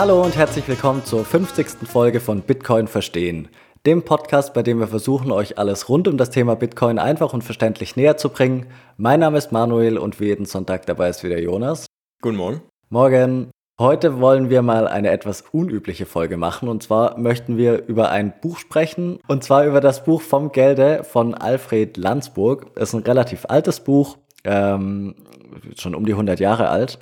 Hallo und herzlich willkommen zur 50. Folge von Bitcoin Verstehen, dem Podcast, bei dem wir versuchen, euch alles rund um das Thema Bitcoin einfach und verständlich näher zu bringen. Mein Name ist Manuel und wie jeden Sonntag dabei ist wieder Jonas. Guten Morgen. Morgen. Heute wollen wir mal eine etwas unübliche Folge machen und zwar möchten wir über ein Buch sprechen und zwar über das Buch Vom Gelde von Alfred Landsburg. Es ist ein relativ altes Buch, ähm, schon um die 100 Jahre alt.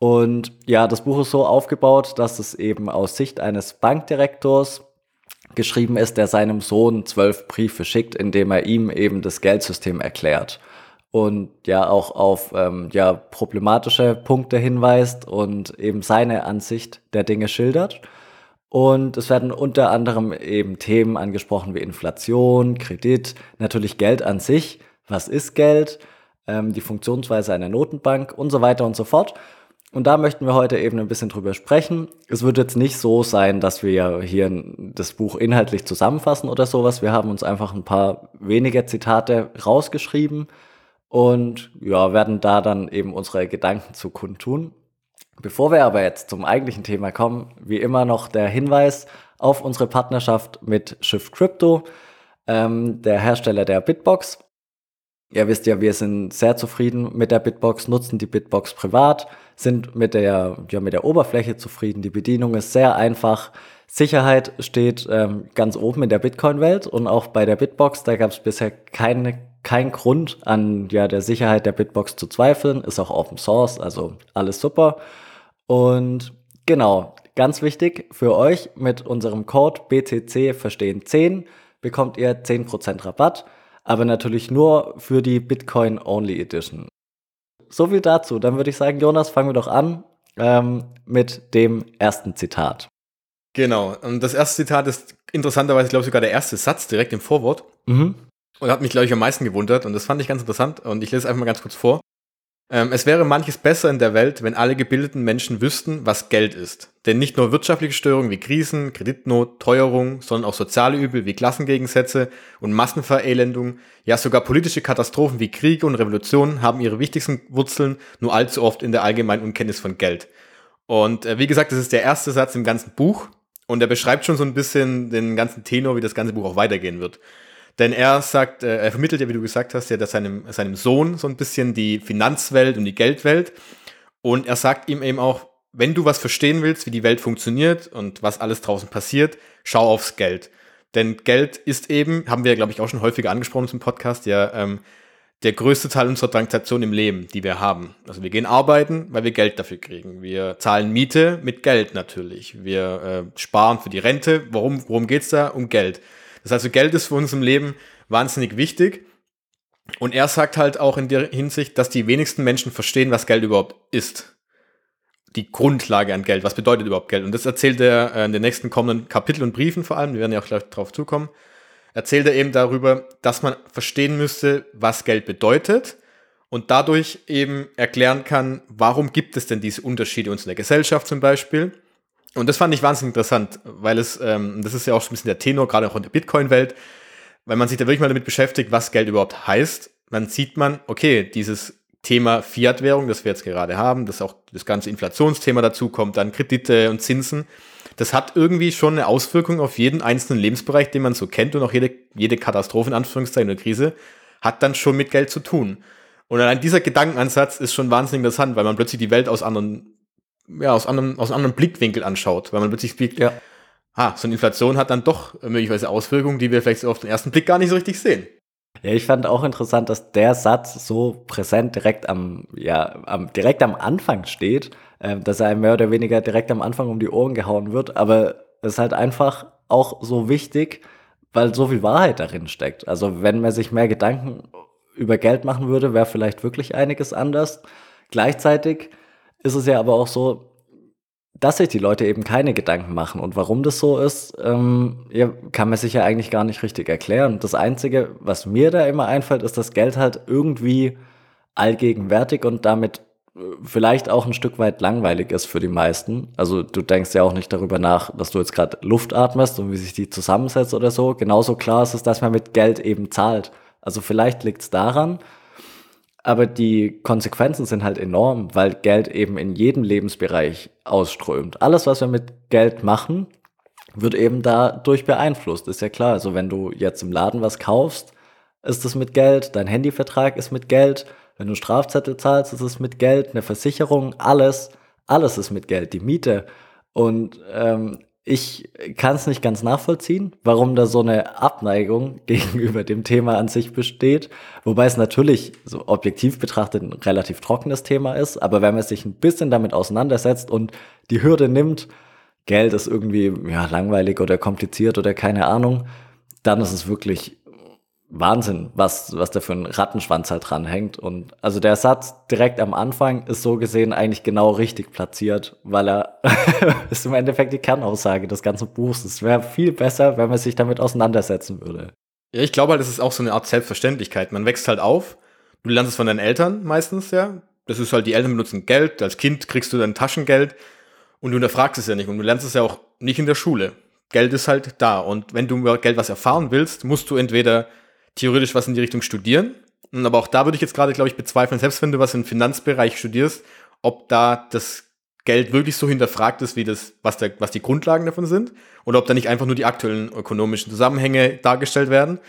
Und ja, das Buch ist so aufgebaut, dass es eben aus Sicht eines Bankdirektors geschrieben ist, der seinem Sohn zwölf Briefe schickt, indem er ihm eben das Geldsystem erklärt und ja auch auf ähm, ja, problematische Punkte hinweist und eben seine Ansicht der Dinge schildert. Und es werden unter anderem eben Themen angesprochen wie Inflation, Kredit, natürlich Geld an sich, was ist Geld, ähm, die Funktionsweise einer Notenbank und so weiter und so fort. Und da möchten wir heute eben ein bisschen drüber sprechen. Es wird jetzt nicht so sein, dass wir hier das Buch inhaltlich zusammenfassen oder sowas. Wir haben uns einfach ein paar wenige Zitate rausgeschrieben, und ja, werden da dann eben unsere Gedanken zu kundtun. Bevor wir aber jetzt zum eigentlichen Thema kommen, wie immer noch der Hinweis auf unsere Partnerschaft mit Shift Crypto, ähm, der Hersteller der Bitbox. Ihr wisst ja, wir sind sehr zufrieden mit der Bitbox, nutzen die Bitbox privat, sind mit der, ja, mit der Oberfläche zufrieden. Die Bedienung ist sehr einfach. Sicherheit steht ähm, ganz oben in der Bitcoin-Welt und auch bei der Bitbox, da gab es bisher keine kein Grund an ja, der Sicherheit der Bitbox zu zweifeln. Ist auch Open Source, also alles super. Und genau, ganz wichtig für euch mit unserem Code BTC verstehen 10 bekommt ihr 10% Rabatt, aber natürlich nur für die Bitcoin Only Edition. So viel dazu. Dann würde ich sagen, Jonas, fangen wir doch an ähm, mit dem ersten Zitat. Genau. Und das erste Zitat ist interessanterweise, glaube ich, sogar der erste Satz direkt im Vorwort. Mhm. Und hat mich, glaube ich, am meisten gewundert. Und das fand ich ganz interessant. Und ich lese einfach mal ganz kurz vor. Ähm, es wäre manches besser in der Welt, wenn alle gebildeten Menschen wüssten, was Geld ist. Denn nicht nur wirtschaftliche Störungen wie Krisen, Kreditnot, Teuerung, sondern auch soziale Übel wie Klassengegensätze und Massenverelendung, ja sogar politische Katastrophen wie Kriege und Revolutionen haben ihre wichtigsten Wurzeln nur allzu oft in der allgemeinen Unkenntnis von Geld. Und äh, wie gesagt, das ist der erste Satz im ganzen Buch und er beschreibt schon so ein bisschen den ganzen Tenor, wie das ganze Buch auch weitergehen wird. Denn er sagt, äh, er vermittelt ja, wie du gesagt hast, ja, dass seinem, seinem Sohn so ein bisschen die Finanzwelt und die Geldwelt. Und er sagt ihm eben auch, wenn du was verstehen willst, wie die Welt funktioniert und was alles draußen passiert, schau aufs Geld. Denn Geld ist eben, haben wir, glaube ich, auch schon häufiger angesprochen zum Podcast, ja, ähm, der größte Teil unserer Transaktion im Leben, die wir haben. Also wir gehen arbeiten, weil wir Geld dafür kriegen. Wir zahlen Miete mit Geld natürlich. Wir äh, sparen für die Rente. Worum, worum geht's da? Um Geld. Das heißt, Geld ist für uns im Leben wahnsinnig wichtig. Und er sagt halt auch in der Hinsicht, dass die wenigsten Menschen verstehen, was Geld überhaupt ist. Die Grundlage an Geld. Was bedeutet überhaupt Geld? Und das erzählt er äh, in den nächsten kommenden Kapiteln und Briefen vor allem. Wir werden ja auch gleich drauf zukommen. Erzählt er eben darüber, dass man verstehen müsste, was Geld bedeutet und dadurch eben erklären kann, warum gibt es denn diese Unterschiede uns in der Gesellschaft zum Beispiel und das fand ich wahnsinnig interessant, weil es, ähm, das ist ja auch ein bisschen der Tenor, gerade auch in der Bitcoin-Welt, weil man sich da wirklich mal damit beschäftigt, was Geld überhaupt heißt. Dann sieht man, okay, dieses Thema Fiat-Währung, das wir jetzt gerade haben, dass auch das ganze Inflationsthema dazu kommt, dann Kredite und Zinsen, das hat irgendwie schon eine Auswirkung auf jeden einzelnen Lebensbereich, den man so kennt und auch jede, jede Katastrophe, in Anführungszeichen, oder Krise, hat dann schon mit Geld zu tun. Und allein dieser Gedankenansatz ist schon wahnsinnig interessant, weil man plötzlich die Welt aus anderen ja, aus, anderem, aus einem anderen Blickwinkel anschaut, weil man plötzlich blickt, ja. ah, so eine Inflation hat dann doch möglicherweise Auswirkungen, die wir vielleicht auf den ersten Blick gar nicht so richtig sehen. Ja, ich fand auch interessant, dass der Satz so präsent direkt am, ja, am, direkt am Anfang steht, äh, dass er mehr oder weniger direkt am Anfang um die Ohren gehauen wird, aber es ist halt einfach auch so wichtig, weil so viel Wahrheit darin steckt. Also wenn man sich mehr Gedanken über Geld machen würde, wäre vielleicht wirklich einiges anders. Gleichzeitig ist es ja aber auch so, dass sich die Leute eben keine Gedanken machen. Und warum das so ist, ähm, kann man sich ja eigentlich gar nicht richtig erklären. Das Einzige, was mir da immer einfällt, ist, dass Geld halt irgendwie allgegenwärtig und damit äh, vielleicht auch ein Stück weit langweilig ist für die meisten. Also du denkst ja auch nicht darüber nach, dass du jetzt gerade Luft atmest und wie sich die zusammensetzt oder so. Genauso klar ist es, dass man mit Geld eben zahlt. Also vielleicht liegt es daran, aber die Konsequenzen sind halt enorm, weil Geld eben in jedem Lebensbereich ausströmt. Alles, was wir mit Geld machen, wird eben dadurch beeinflusst, ist ja klar. Also wenn du jetzt im Laden was kaufst, ist es mit Geld, dein Handyvertrag ist mit Geld, wenn du Strafzettel zahlst, ist es mit Geld, eine Versicherung, alles, alles ist mit Geld, die Miete. Und ähm, ich kann es nicht ganz nachvollziehen, warum da so eine Abneigung gegenüber dem Thema an sich besteht. Wobei es natürlich so objektiv betrachtet ein relativ trockenes Thema ist. Aber wenn man sich ein bisschen damit auseinandersetzt und die Hürde nimmt, Geld ist irgendwie ja, langweilig oder kompliziert oder keine Ahnung, dann ist es wirklich Wahnsinn, was, was da für ein Rattenschwanz halt dranhängt. Und also der Satz direkt am Anfang ist so gesehen eigentlich genau richtig platziert, weil er ist im Endeffekt die Kernaussage des ganzen Buchs. Es wäre viel besser, wenn man sich damit auseinandersetzen würde. Ja, ich glaube halt, das ist auch so eine Art Selbstverständlichkeit. Man wächst halt auf, du lernst es von deinen Eltern meistens, ja. Das ist halt, die Eltern benutzen Geld, als Kind kriegst du dein Taschengeld und du hinterfragst es ja nicht und du lernst es ja auch nicht in der Schule. Geld ist halt da und wenn du über Geld was erfahren willst, musst du entweder theoretisch was in die Richtung studieren. Aber auch da würde ich jetzt gerade, glaube ich, bezweifeln, selbst wenn du was im Finanzbereich studierst, ob da das Geld wirklich so hinterfragt ist, wie das, was, der, was die Grundlagen davon sind, oder ob da nicht einfach nur die aktuellen ökonomischen Zusammenhänge dargestellt werden.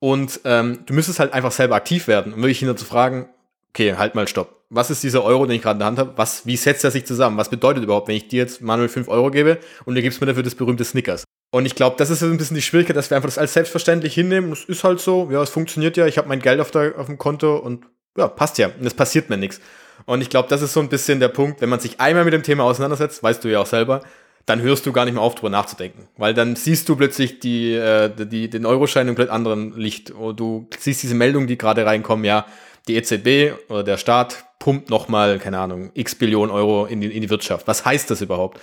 Und ähm, du müsstest halt einfach selber aktiv werden, um wirklich hinter zu fragen, okay, halt mal stopp. Was ist dieser Euro, den ich gerade in der Hand habe? Wie setzt er sich zusammen? Was bedeutet überhaupt, wenn ich dir jetzt manuell 5 Euro gebe und du gibst mir dafür das berühmte Snickers? Und ich glaube, das ist ein bisschen die Schwierigkeit, dass wir einfach das als selbstverständlich hinnehmen. Das ist halt so, ja, es funktioniert ja, ich habe mein Geld auf, der, auf dem Konto und ja, passt ja. Und es passiert mir nichts. Und ich glaube, das ist so ein bisschen der Punkt, wenn man sich einmal mit dem Thema auseinandersetzt, weißt du ja auch selber, dann hörst du gar nicht mehr auf, drüber nachzudenken. Weil dann siehst du plötzlich die, äh, die, den Euroschein in einem komplett anderen Licht. Und du siehst diese Meldungen, die gerade reinkommen, ja, die EZB oder der Staat pumpt nochmal, keine Ahnung, x Billionen Euro in die, in die Wirtschaft. Was heißt das überhaupt?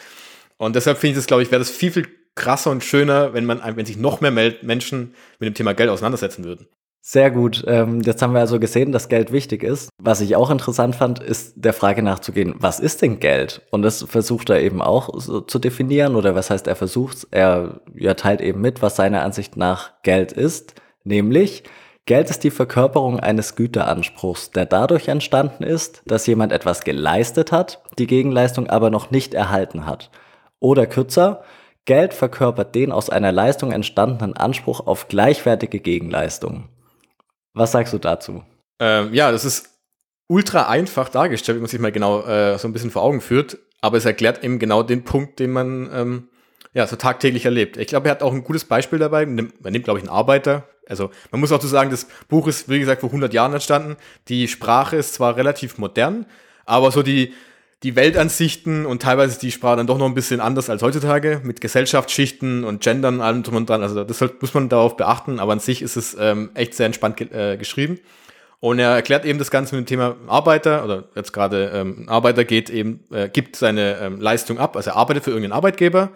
Und deshalb finde ich das, glaube ich, wäre das viel, viel krasser und schöner, wenn man, wenn sich noch mehr Menschen mit dem Thema Geld auseinandersetzen würden. Sehr gut. Ähm, jetzt haben wir also gesehen, dass Geld wichtig ist. Was ich auch interessant fand, ist der Frage nachzugehen, was ist denn Geld? Und das versucht er eben auch so zu definieren oder was heißt er versucht Er ja, teilt eben mit, was seiner Ansicht nach Geld ist. Nämlich, Geld ist die Verkörperung eines Güteranspruchs, der dadurch entstanden ist, dass jemand etwas geleistet hat, die Gegenleistung aber noch nicht erhalten hat. Oder kürzer, Geld verkörpert den aus einer Leistung entstandenen Anspruch auf gleichwertige Gegenleistung. Was sagst du dazu? Ähm, ja, das ist ultra einfach dargestellt, wenn man sich mal genau äh, so ein bisschen vor Augen führt. Aber es erklärt eben genau den Punkt, den man ähm, ja so tagtäglich erlebt. Ich glaube, er hat auch ein gutes Beispiel dabei. Nimmt, nimmt glaube ich, einen Arbeiter. Also man muss auch zu so sagen, das Buch ist, wie gesagt, vor 100 Jahren entstanden. Die Sprache ist zwar relativ modern, aber so die, die Weltansichten und teilweise ist die Sprache dann doch noch ein bisschen anders als heutzutage mit Gesellschaftsschichten und Gendern und allem drum und dran. Also das muss man darauf beachten, aber an sich ist es ähm, echt sehr entspannt ge äh, geschrieben. Und er erklärt eben das Ganze mit dem Thema Arbeiter oder jetzt gerade ähm, Arbeiter geht eben, äh, gibt seine ähm, Leistung ab, also er arbeitet für irgendeinen Arbeitgeber.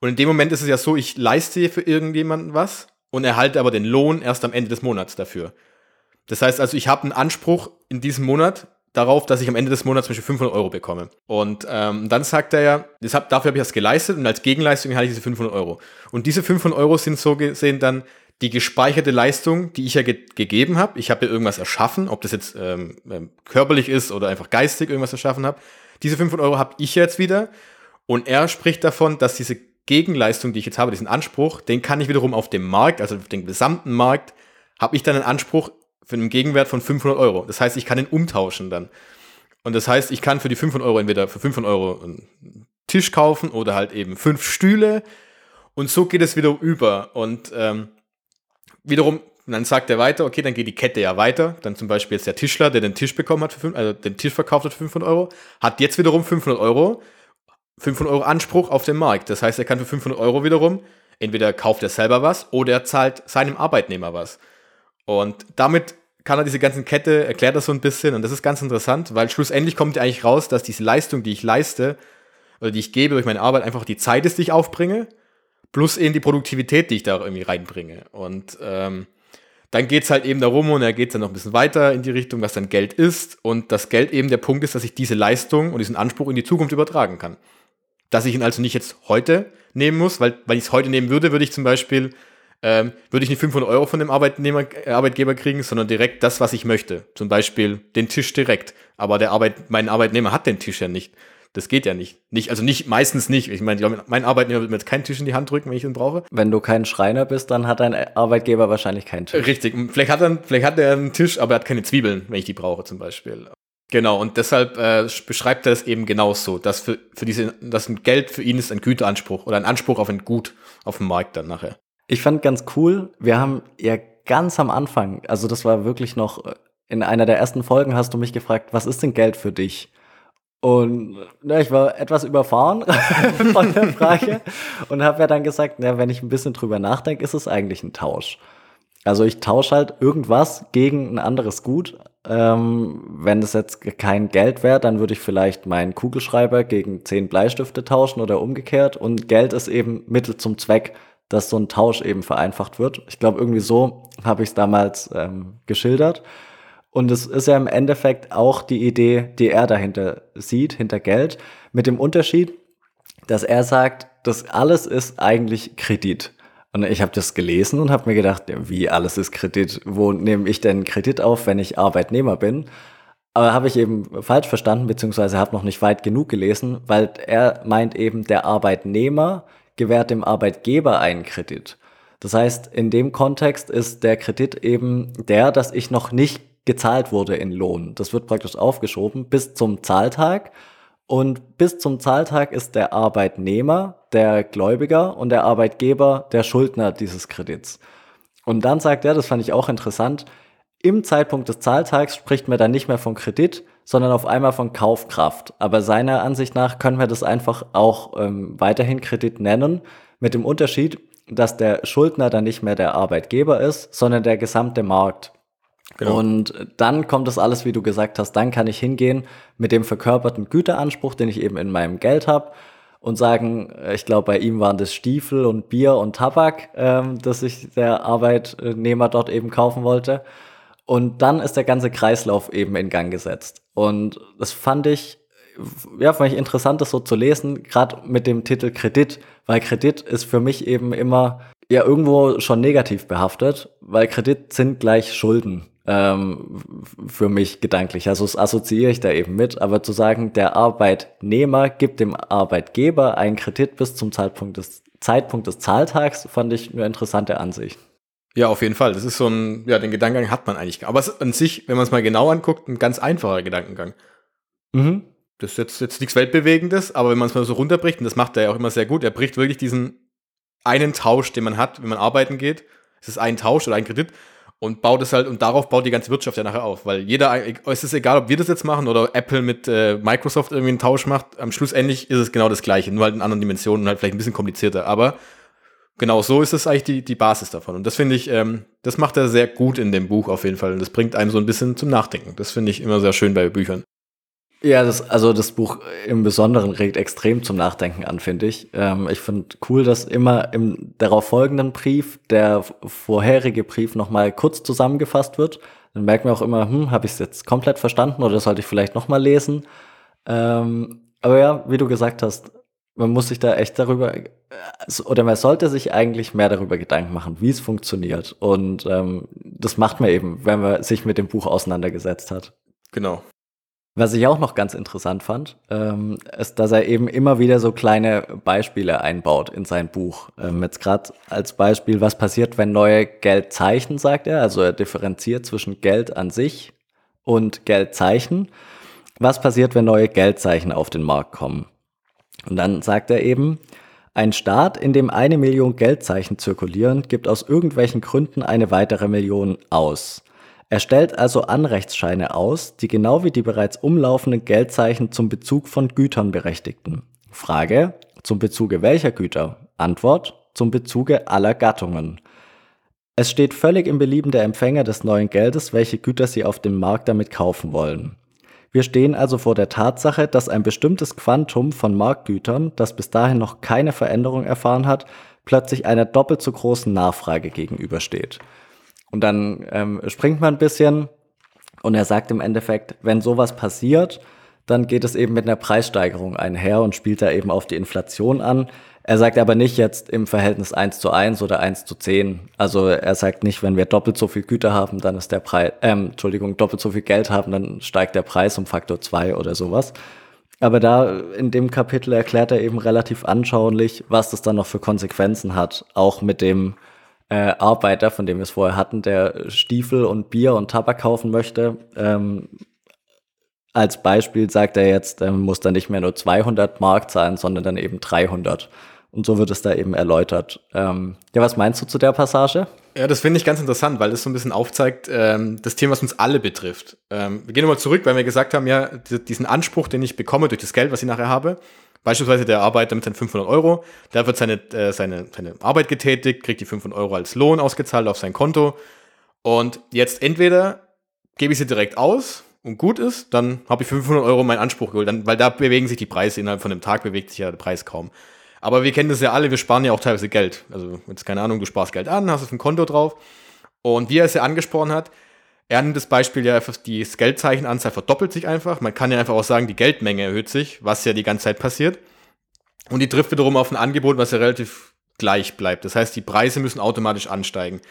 Und in dem Moment ist es ja so, ich leiste für irgendjemanden was und erhalte aber den Lohn erst am Ende des Monats dafür. Das heißt also, ich habe einen Anspruch in diesem Monat darauf, dass ich am Ende des Monats zum Beispiel 500 Euro bekomme. Und ähm, dann sagt er ja, deshalb, dafür habe ich das geleistet und als Gegenleistung erhalte ich diese 500 Euro. Und diese 500 Euro sind so gesehen dann die gespeicherte Leistung, die ich ja ge gegeben habe. Ich habe ja irgendwas erschaffen, ob das jetzt ähm, ähm körperlich ist oder einfach geistig irgendwas erschaffen habe. Diese 500 Euro habe ich jetzt wieder. Und er spricht davon, dass diese Gegenleistung, die ich jetzt habe, diesen Anspruch, den kann ich wiederum auf dem Markt, also auf dem gesamten Markt, habe ich dann einen Anspruch für einen Gegenwert von 500 Euro. Das heißt, ich kann den umtauschen dann. Und das heißt, ich kann für die 500 Euro entweder für 500 Euro einen Tisch kaufen oder halt eben fünf Stühle. Und so geht es wieder über. Und ähm, wiederum, dann sagt er weiter, okay, dann geht die Kette ja weiter. Dann zum Beispiel jetzt der Tischler, der den Tisch bekommen hat, für 5, also den Tisch verkauft hat für 500 Euro, hat jetzt wiederum 500 Euro, 500 Euro Anspruch auf den Markt. Das heißt, er kann für 500 Euro wiederum, entweder kauft er selber was oder er zahlt seinem Arbeitnehmer was. Und damit kann er diese ganze Kette, erklärt das so ein bisschen und das ist ganz interessant, weil schlussendlich kommt ja eigentlich raus, dass diese Leistung, die ich leiste oder die ich gebe durch meine Arbeit, einfach die Zeit ist, die ich aufbringe, plus eben die Produktivität, die ich da irgendwie reinbringe. Und ähm, dann geht es halt eben darum und er geht dann noch ein bisschen weiter in die Richtung, was dann Geld ist und das Geld eben der Punkt ist, dass ich diese Leistung und diesen Anspruch in die Zukunft übertragen kann. Dass ich ihn also nicht jetzt heute nehmen muss, weil, weil ich es heute nehmen würde, würde ich zum Beispiel ähm, würde ich nicht 500 Euro von dem Arbeitnehmer, äh, Arbeitgeber kriegen, sondern direkt das, was ich möchte. Zum Beispiel den Tisch direkt. Aber der Arbeit, mein Arbeitnehmer hat den Tisch ja nicht. Das geht ja nicht. nicht also nicht, meistens nicht. Ich meine, mein Arbeitnehmer wird mir jetzt keinen Tisch in die Hand drücken, wenn ich ihn brauche. Wenn du kein Schreiner bist, dann hat dein Arbeitgeber wahrscheinlich keinen Tisch. Richtig. Vielleicht hat er, vielleicht hat er einen Tisch, aber er hat keine Zwiebeln, wenn ich die brauche, zum Beispiel. Genau, und deshalb äh, beschreibt er es eben genauso, dass für, für diese, dass ein Geld für ihn ist ein Güteanspruch oder ein Anspruch auf ein Gut auf dem Markt dann nachher. Ich fand ganz cool, wir haben ja ganz am Anfang, also das war wirklich noch in einer der ersten Folgen hast du mich gefragt, was ist denn Geld für dich? Und ja, ich war etwas überfahren von der Frage und habe ja dann gesagt, ja, wenn ich ein bisschen drüber nachdenke, ist es eigentlich ein Tausch. Also ich tausche halt irgendwas gegen ein anderes Gut. Ähm, wenn es jetzt kein Geld wäre, dann würde ich vielleicht meinen Kugelschreiber gegen zehn Bleistifte tauschen oder umgekehrt. Und Geld ist eben Mittel zum Zweck, dass so ein Tausch eben vereinfacht wird. Ich glaube, irgendwie so habe ich es damals ähm, geschildert. Und es ist ja im Endeffekt auch die Idee, die er dahinter sieht, hinter Geld, mit dem Unterschied, dass er sagt, das alles ist eigentlich Kredit. Und ich habe das gelesen und habe mir gedacht, wie alles ist Kredit? Wo nehme ich denn Kredit auf, wenn ich Arbeitnehmer bin? Aber habe ich eben falsch verstanden, beziehungsweise habe noch nicht weit genug gelesen, weil er meint eben, der Arbeitnehmer gewährt dem Arbeitgeber einen Kredit. Das heißt, in dem Kontext ist der Kredit eben der, dass ich noch nicht gezahlt wurde in Lohn. Das wird praktisch aufgeschoben bis zum Zahltag. Und bis zum Zahltag ist der Arbeitnehmer der Gläubiger und der Arbeitgeber der Schuldner dieses Kredits. Und dann sagt er, das fand ich auch interessant, im Zeitpunkt des Zahltags spricht man dann nicht mehr von Kredit, sondern auf einmal von Kaufkraft. Aber seiner Ansicht nach können wir das einfach auch ähm, weiterhin Kredit nennen, mit dem Unterschied, dass der Schuldner dann nicht mehr der Arbeitgeber ist, sondern der gesamte Markt. Genau. Und dann kommt das alles, wie du gesagt hast, dann kann ich hingehen mit dem verkörperten Güteranspruch, den ich eben in meinem Geld habe und sagen, ich glaube, bei ihm waren das Stiefel und Bier und Tabak, ähm, dass sich der Arbeitnehmer dort eben kaufen wollte. Und dann ist der ganze Kreislauf eben in Gang gesetzt. Und das fand ich, ja, fand ich interessant, das so zu lesen, gerade mit dem Titel Kredit, weil Kredit ist für mich eben immer ja irgendwo schon negativ behaftet, weil Kredit sind gleich Schulden ähm, für mich gedanklich. Also das assoziiere ich da eben mit. Aber zu sagen, der Arbeitnehmer gibt dem Arbeitgeber einen Kredit bis zum Zeitpunkt des, Zeitpunkt des Zahltags, fand ich eine interessante Ansicht. Ja, auf jeden Fall. Das ist so ein, ja, den Gedankengang hat man eigentlich. Aber es an sich, wenn man es mal genau anguckt, ein ganz einfacher Gedankengang. Mhm. Das ist jetzt, jetzt nichts Weltbewegendes, aber wenn man es mal so runterbricht, und das macht er ja auch immer sehr gut, er bricht wirklich diesen einen Tausch, den man hat, wenn man arbeiten geht. Es ist ein Tausch oder ein Kredit und baut es halt, und darauf baut die ganze Wirtschaft ja nachher auf. Weil jeder, es ist egal, ob wir das jetzt machen oder Apple mit äh, Microsoft irgendwie einen Tausch macht, am Schluss endlich ist es genau das gleiche, nur halt in anderen Dimensionen und halt vielleicht ein bisschen komplizierter. Aber genau so ist es eigentlich die, die Basis davon. Und das finde ich, ähm, das macht er sehr gut in dem Buch auf jeden Fall. Und das bringt einem so ein bisschen zum Nachdenken. Das finde ich immer sehr schön bei Büchern. Ja, das, also das Buch im Besonderen regt extrem zum Nachdenken an, finde ich. Ähm, ich finde cool, dass immer im darauf folgenden Brief der vorherige Brief nochmal kurz zusammengefasst wird. Dann merkt man auch immer, hm, habe ich es jetzt komplett verstanden oder sollte ich vielleicht nochmal lesen? Ähm, aber ja, wie du gesagt hast, man muss sich da echt darüber, äh, oder man sollte sich eigentlich mehr darüber Gedanken machen, wie es funktioniert. Und ähm, das macht man eben, wenn man sich mit dem Buch auseinandergesetzt hat. Genau. Was ich auch noch ganz interessant fand, ähm, ist, dass er eben immer wieder so kleine Beispiele einbaut in sein Buch. Ähm, jetzt gerade als Beispiel, was passiert, wenn neue Geldzeichen, sagt er. Also er differenziert zwischen Geld an sich und Geldzeichen. Was passiert, wenn neue Geldzeichen auf den Markt kommen? Und dann sagt er eben, ein Staat, in dem eine Million Geldzeichen zirkulieren, gibt aus irgendwelchen Gründen eine weitere Million aus. Er stellt also Anrechtsscheine aus, die genau wie die bereits umlaufenden Geldzeichen zum Bezug von Gütern berechtigten. Frage, zum Bezuge welcher Güter? Antwort, zum Bezuge aller Gattungen. Es steht völlig im Belieben der Empfänger des neuen Geldes, welche Güter sie auf dem Markt damit kaufen wollen. Wir stehen also vor der Tatsache, dass ein bestimmtes Quantum von Marktgütern, das bis dahin noch keine Veränderung erfahren hat, plötzlich einer doppelt so großen Nachfrage gegenübersteht. Und dann ähm, springt man ein bisschen und er sagt im Endeffekt, wenn sowas passiert, dann geht es eben mit einer Preissteigerung einher und spielt da eben auf die Inflation an. Er sagt aber nicht jetzt im Verhältnis 1 zu 1 oder 1 zu 10. Also er sagt nicht, wenn wir doppelt so viel Güter haben, dann ist der Preis, ähm, Entschuldigung, doppelt so viel Geld haben, dann steigt der Preis um Faktor 2 oder sowas. Aber da in dem Kapitel erklärt er eben relativ anschaulich, was das dann noch für Konsequenzen hat. Auch mit dem äh, Arbeiter, von dem wir es vorher hatten, der Stiefel und Bier und Tabak kaufen möchte. Ähm, als Beispiel sagt er jetzt, er muss dann nicht mehr nur 200 Mark zahlen, sondern dann eben 300. Und so wird es da eben erläutert. Ähm, ja, was meinst du zu der Passage? Ja, das finde ich ganz interessant, weil das so ein bisschen aufzeigt, ähm, das Thema, was uns alle betrifft. Ähm, wir gehen nochmal zurück, weil wir gesagt haben, ja, diesen Anspruch, den ich bekomme durch das Geld, was ich nachher habe, beispielsweise der Arbeiter mit seinen 500 Euro, der wird seine, äh, seine, seine Arbeit getätigt, kriegt die 500 Euro als Lohn ausgezahlt auf sein Konto und jetzt entweder gebe ich sie direkt aus und gut ist, dann habe ich 500 Euro meinen Anspruch geholt, dann, weil da bewegen sich die Preise innerhalb von einem Tag, bewegt sich ja der Preis kaum. Aber wir kennen das ja alle, wir sparen ja auch teilweise Geld. Also, jetzt keine Ahnung, du sparst Geld an, hast es ein Konto drauf. Und wie er es ja angesprochen hat, er nimmt das Beispiel ja einfach, die Geldzeichenanzahl verdoppelt sich einfach. Man kann ja einfach auch sagen, die Geldmenge erhöht sich, was ja die ganze Zeit passiert. Und die trifft wiederum auf ein Angebot, was ja relativ gleich bleibt. Das heißt, die Preise müssen automatisch ansteigen.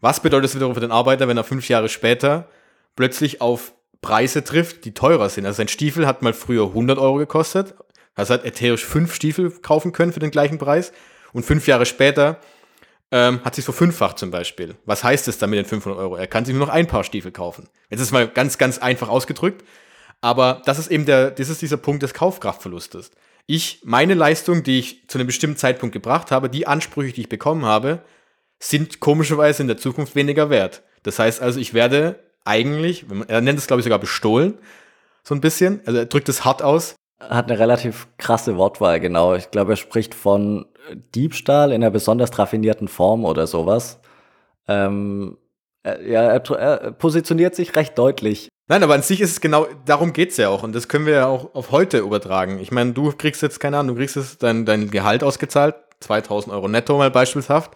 Was bedeutet das wiederum für den Arbeiter, wenn er fünf Jahre später plötzlich auf Preise trifft, die teurer sind? Also sein Stiefel hat mal früher 100 Euro gekostet also hat ätherisch fünf Stiefel kaufen können für den gleichen Preis. Und fünf Jahre später ähm, hat sich verfünffacht zum Beispiel. Was heißt es dann mit den 500 Euro? Er kann sich nur noch ein Paar Stiefel kaufen. Jetzt ist mal ganz, ganz einfach ausgedrückt. Aber das ist eben der, das ist dieser Punkt des Kaufkraftverlustes. Ich, meine Leistung, die ich zu einem bestimmten Zeitpunkt gebracht habe, die Ansprüche, die ich bekommen habe, sind komischerweise in der Zukunft weniger wert. Das heißt also, ich werde eigentlich, er nennt es glaube ich sogar bestohlen, so ein bisschen, also er drückt es hart aus, hat eine relativ krasse Wortwahl, genau. Ich glaube, er spricht von Diebstahl in einer besonders raffinierten Form oder sowas. Ähm, ja, er, er, positioniert sich recht deutlich. Nein, aber an sich ist es genau, darum geht es ja auch. Und das können wir ja auch auf heute übertragen. Ich meine, du kriegst jetzt, keine Ahnung, du kriegst jetzt dein, dein Gehalt ausgezahlt, 2000 Euro netto mal beispielshaft.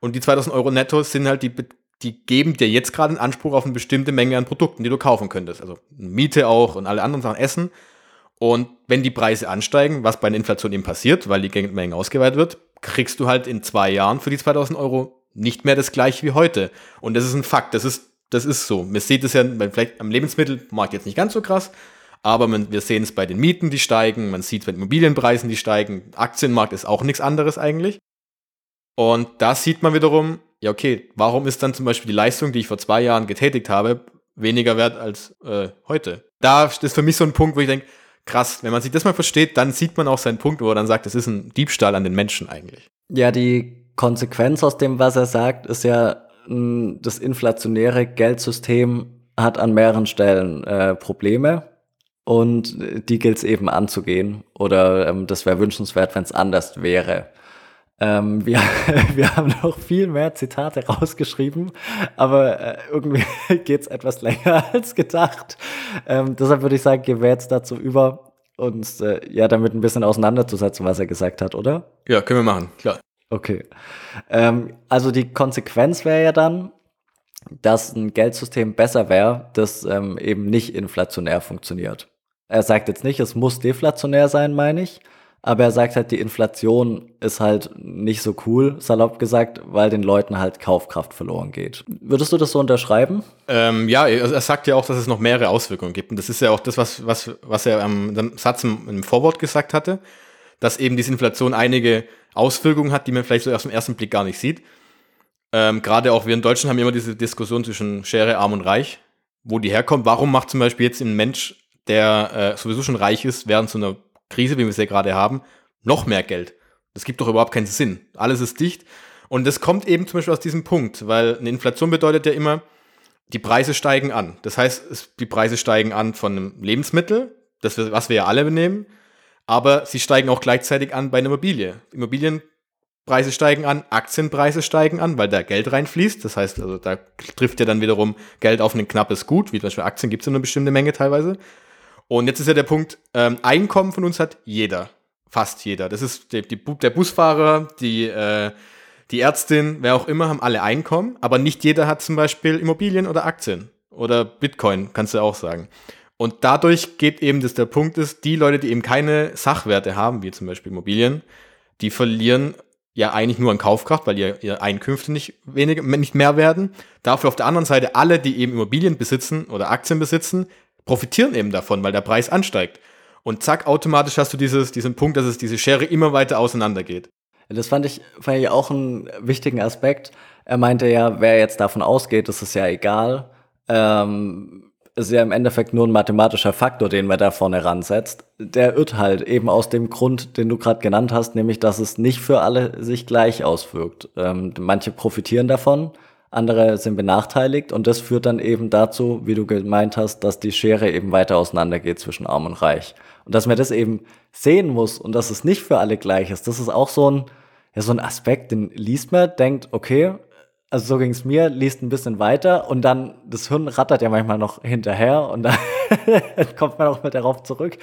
Und die 2000 Euro netto sind halt die, die geben dir jetzt gerade einen Anspruch auf eine bestimmte Menge an Produkten, die du kaufen könntest. Also Miete auch und alle anderen Sachen, Essen. Und wenn die Preise ansteigen, was bei einer Inflation eben passiert, weil die Geldmenge ausgeweitet wird, kriegst du halt in zwei Jahren für die 2000 Euro nicht mehr das gleiche wie heute. Und das ist ein Fakt, das ist, das ist so. Man sieht es ja vielleicht am Lebensmittelmarkt jetzt nicht ganz so krass, aber man, wir sehen es bei den Mieten, die steigen, man sieht es bei den Immobilienpreisen, die steigen. Aktienmarkt ist auch nichts anderes eigentlich. Und da sieht man wiederum, ja okay, warum ist dann zum Beispiel die Leistung, die ich vor zwei Jahren getätigt habe, weniger wert als äh, heute? Da ist für mich so ein Punkt, wo ich denke, krass. Wenn man sich das mal versteht, dann sieht man auch seinen Punkt, wo er dann sagt, es ist ein Diebstahl an den Menschen eigentlich. Ja, die Konsequenz aus dem, was er sagt, ist ja, das inflationäre Geldsystem hat an mehreren Stellen äh, Probleme und die gilt es eben anzugehen. Oder ähm, das wäre wünschenswert, wenn es anders wäre. Ähm, wir, wir haben noch viel mehr Zitate rausgeschrieben, aber äh, irgendwie geht es etwas länger als gedacht. Ähm, deshalb würde ich sagen, gehen wir jetzt dazu über, uns äh, ja damit ein bisschen auseinanderzusetzen, was er gesagt hat, oder? Ja, können wir machen, klar. Okay. Ähm, also die Konsequenz wäre ja dann, dass ein Geldsystem besser wäre, das ähm, eben nicht inflationär funktioniert. Er sagt jetzt nicht, es muss deflationär sein, meine ich, aber er sagt halt, die Inflation ist halt nicht so cool, salopp gesagt, weil den Leuten halt Kaufkraft verloren geht. Würdest du das so unterschreiben? Ähm, ja, er sagt ja auch, dass es noch mehrere Auswirkungen gibt. Und das ist ja auch das, was, was, was er am Satz im, im Vorwort gesagt hatte, dass eben diese Inflation einige Auswirkungen hat, die man vielleicht so auf den ersten Blick gar nicht sieht. Ähm, Gerade auch wir in Deutschland haben immer diese Diskussion zwischen Schere, Arm und Reich, wo die herkommt. Warum macht zum Beispiel jetzt ein Mensch, der äh, sowieso schon reich ist, während so einer Krise, wie wir ja gerade haben, noch mehr Geld. Das gibt doch überhaupt keinen Sinn. Alles ist dicht. Und das kommt eben zum Beispiel aus diesem Punkt, weil eine Inflation bedeutet ja immer, die Preise steigen an. Das heißt, die Preise steigen an von einem Lebensmittel, das was wir ja alle nehmen, aber sie steigen auch gleichzeitig an bei einer Immobilie. Immobilienpreise steigen an, Aktienpreise steigen an, weil da Geld reinfließt. Das heißt, also da trifft ja dann wiederum Geld auf ein knappes Gut, wie zum Beispiel Aktien gibt es ja eine bestimmte Menge teilweise. Und jetzt ist ja der Punkt, ähm, Einkommen von uns hat jeder. Fast jeder. Das ist die, die, der Busfahrer, die, äh, die Ärztin, wer auch immer, haben alle Einkommen, aber nicht jeder hat zum Beispiel Immobilien oder Aktien. Oder Bitcoin, kannst du auch sagen. Und dadurch geht eben, dass der Punkt ist, die Leute, die eben keine Sachwerte haben, wie zum Beispiel Immobilien, die verlieren ja eigentlich nur an Kaufkraft, weil ihr, ihr Einkünfte nicht weniger, nicht mehr werden. Dafür auf der anderen Seite alle, die eben Immobilien besitzen oder Aktien besitzen, profitieren eben davon, weil der Preis ansteigt. Und zack, automatisch hast du dieses, diesen Punkt, dass es diese Schere immer weiter auseinandergeht. Das fand ich, fand ich auch einen wichtigen Aspekt. Er meinte ja, wer jetzt davon ausgeht, das ist ja egal. Ähm, ist ja im Endeffekt nur ein mathematischer Faktor, den man da vorne ransetzt. Der irrt halt eben aus dem Grund, den du gerade genannt hast, nämlich, dass es nicht für alle sich gleich auswirkt. Ähm, manche profitieren davon, andere sind benachteiligt und das führt dann eben dazu, wie du gemeint hast, dass die Schere eben weiter auseinandergeht zwischen Arm und Reich. Und dass man das eben sehen muss und dass es nicht für alle gleich ist, das ist auch so ein, ja, so ein Aspekt, den liest man, denkt, okay, also so ging es mir, liest ein bisschen weiter und dann, das Hirn rattert ja manchmal noch hinterher und dann kommt man auch mal darauf zurück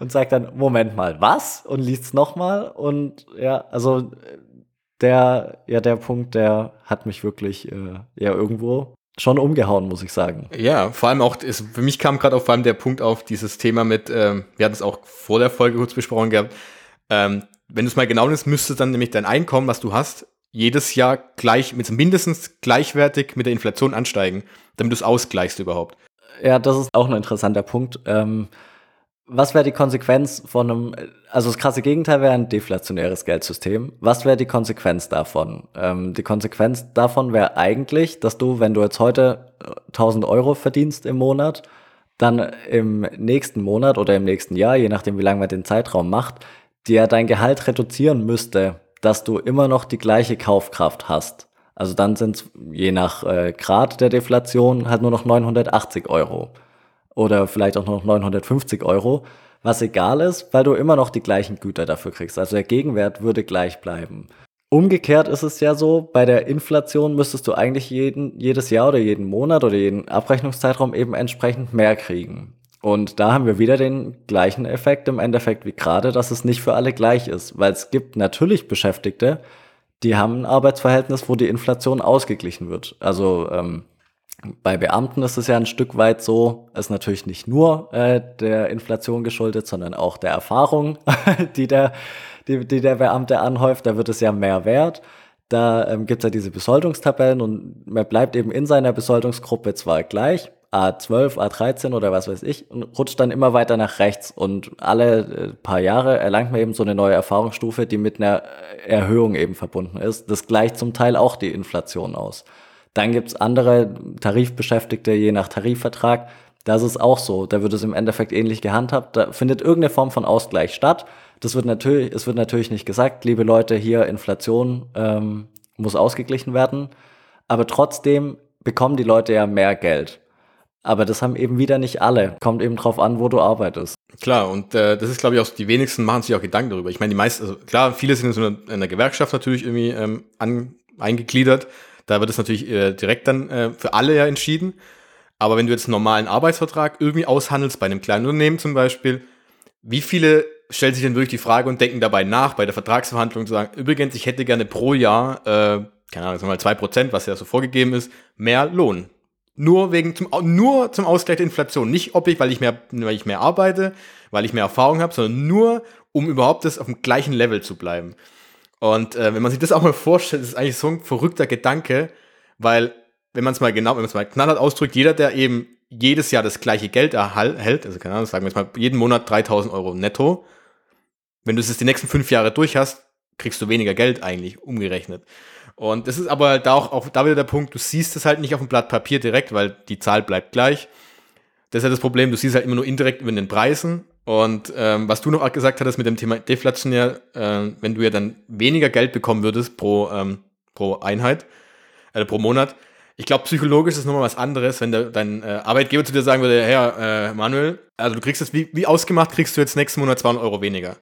und sagt dann, Moment mal, was? Und liest es nochmal und ja, also der, ja, der Punkt, der hat mich wirklich äh, ja irgendwo schon umgehauen, muss ich sagen. Ja, vor allem auch, ist, für mich kam gerade auch vor allem der Punkt auf dieses Thema mit, ähm, wir hatten es auch vor der Folge kurz besprochen gehabt, ähm, wenn du es mal genau nimmst, müsste dann nämlich dein Einkommen, was du hast, jedes Jahr gleich, mit mindestens gleichwertig mit der Inflation ansteigen, damit du es ausgleichst überhaupt. Ja, das ist auch ein interessanter Punkt. Ähm, was wäre die Konsequenz von einem, also das krasse Gegenteil wäre ein deflationäres Geldsystem. Was wäre die Konsequenz davon? Ähm, die Konsequenz davon wäre eigentlich, dass du, wenn du jetzt heute 1000 äh, Euro verdienst im Monat, dann im nächsten Monat oder im nächsten Jahr, je nachdem wie lange man den Zeitraum macht, dir dein Gehalt reduzieren müsste, dass du immer noch die gleiche Kaufkraft hast. Also dann sind es je nach äh, Grad der Deflation halt nur noch 980 Euro oder vielleicht auch noch 950 Euro, was egal ist, weil du immer noch die gleichen Güter dafür kriegst. Also der Gegenwert würde gleich bleiben. Umgekehrt ist es ja so, bei der Inflation müsstest du eigentlich jeden, jedes Jahr oder jeden Monat oder jeden Abrechnungszeitraum eben entsprechend mehr kriegen. Und da haben wir wieder den gleichen Effekt im Endeffekt wie gerade, dass es nicht für alle gleich ist, weil es gibt natürlich Beschäftigte, die haben ein Arbeitsverhältnis, wo die Inflation ausgeglichen wird. Also ähm, bei Beamten ist es ja ein Stück weit so, ist natürlich nicht nur äh, der Inflation geschuldet, sondern auch der Erfahrung, die der, die, die der Beamte anhäuft. Da wird es ja mehr wert. Da ähm, gibt es ja diese Besoldungstabellen und man bleibt eben in seiner Besoldungsgruppe zwar gleich, A12, A13 oder was weiß ich, und rutscht dann immer weiter nach rechts. Und alle äh, paar Jahre erlangt man eben so eine neue Erfahrungsstufe, die mit einer Erhöhung eben verbunden ist. Das gleicht zum Teil auch die Inflation aus. Dann gibt's andere Tarifbeschäftigte, je nach Tarifvertrag. Das ist auch so. Da wird es im Endeffekt ähnlich gehandhabt. Da findet irgendeine Form von Ausgleich statt. Das wird natürlich, es wird natürlich nicht gesagt, liebe Leute, hier Inflation ähm, muss ausgeglichen werden. Aber trotzdem bekommen die Leute ja mehr Geld. Aber das haben eben wieder nicht alle. Kommt eben drauf an, wo du arbeitest. Klar, und äh, das ist, glaube ich, auch die wenigsten machen sich auch Gedanken darüber. Ich meine, die meisten, also klar, viele sind in so einer, in einer Gewerkschaft natürlich irgendwie ähm, an, eingegliedert, da wird es natürlich äh, direkt dann äh, für alle ja entschieden. Aber wenn du jetzt einen normalen Arbeitsvertrag irgendwie aushandelst, bei einem kleinen Unternehmen zum Beispiel, wie viele stellen sich denn wirklich die Frage und denken dabei nach, bei der Vertragsverhandlung zu sagen, übrigens, ich hätte gerne pro Jahr, äh, keine Ahnung, sagen wir mal zwei Prozent, was ja so vorgegeben ist, mehr Lohn. Nur wegen zum, nur zum Ausgleich der Inflation. Nicht ob ich, weil ich mehr, weil ich mehr arbeite, weil ich mehr Erfahrung habe, sondern nur, um überhaupt das auf dem gleichen Level zu bleiben. Und äh, wenn man sich das auch mal vorstellt, ist es eigentlich so ein verrückter Gedanke, weil, wenn man es mal genau, wenn man es mal knallhart ausdrückt, jeder, der eben jedes Jahr das gleiche Geld erhält, also keine Ahnung, sagen wir jetzt mal jeden Monat 3000 Euro netto, wenn du es die nächsten fünf Jahre durch hast, kriegst du weniger Geld eigentlich umgerechnet. Und das ist aber da auch, auch da wieder der Punkt, du siehst es halt nicht auf dem Blatt Papier direkt, weil die Zahl bleibt gleich. Das ist ja das Problem, du siehst halt immer nur indirekt über den Preisen und ähm, was du noch gesagt hattest mit dem Thema deflationär, äh, wenn du ja dann weniger Geld bekommen würdest pro, ähm, pro Einheit, äh, pro Monat, ich glaube, psychologisch ist nochmal was anderes, wenn der, dein äh, Arbeitgeber zu dir sagen würde, Herr äh, Manuel, also du kriegst es wie, wie ausgemacht, kriegst du jetzt nächsten Monat 200 Euro weniger.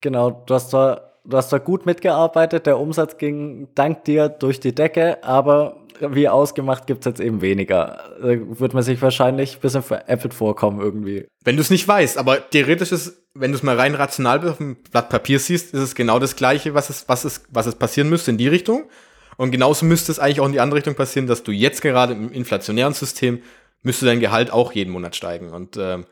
Genau, du hast zwar, du hast zwar gut mitgearbeitet, der Umsatz ging dank dir durch die Decke, aber wie ausgemacht gibt es jetzt eben weniger. Da wird man sich wahrscheinlich ein bisschen veräppelt vorkommen irgendwie. Wenn du es nicht weißt, aber theoretisch ist, wenn du es mal rein rational auf dem Blatt Papier siehst, ist es genau das Gleiche, was es, was es, was es passieren müsste in die Richtung. Und genauso müsste es eigentlich auch in die andere Richtung passieren, dass du jetzt gerade im inflationären System müsste dein Gehalt auch jeden Monat steigen. Und ähm,